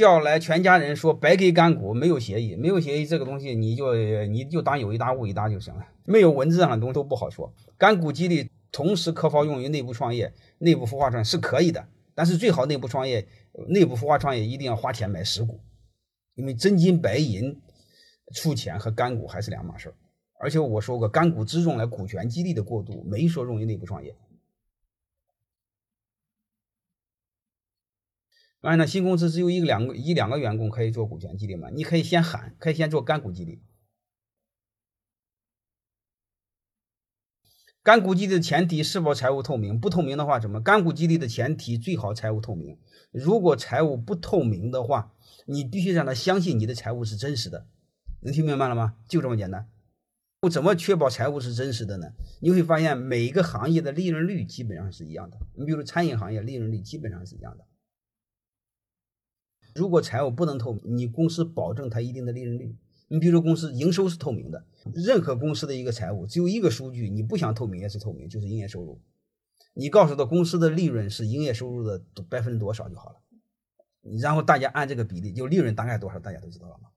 叫来全家人说白给干股，没有协议，没有协议这个东西你就你就当有一搭无一搭就行了，没有文字上的东西都不好说。干股激励同时可否用于内部创业、内部孵化创是可以的，但是最好内部创业、内部孵化创业一定要花钱买实股，因为真金白银出钱和干股还是两码事儿。而且我说过，干股只用来股权激励的过渡，没说用于内部创业。当然呢，新公司只有一个两个一两个员工可以做股权激励嘛？你可以先喊，可以先做干股激励。干股激励的前提是否财务透明？不透明的话，怎么？干股激励的前提最好财务透明。如果财务不透明的话，你必须让他相信你的财务是真实的。能听明白了吗？就这么简单。我怎么确保财务是真实的呢？你会发现每一个行业的利润率基本上是一样的。你比如餐饮行业利润率基本上是一样的。如果财务不能透明，你公司保证它一定的利润率。你比如说公司营收是透明的，任何公司的一个财务只有一个数据，你不想透明也是透明，就是营业收入。你告诉他公司的利润是营业收入的百分之多少就好了，然后大家按这个比例，就利润大概多少，大家都知道了吗？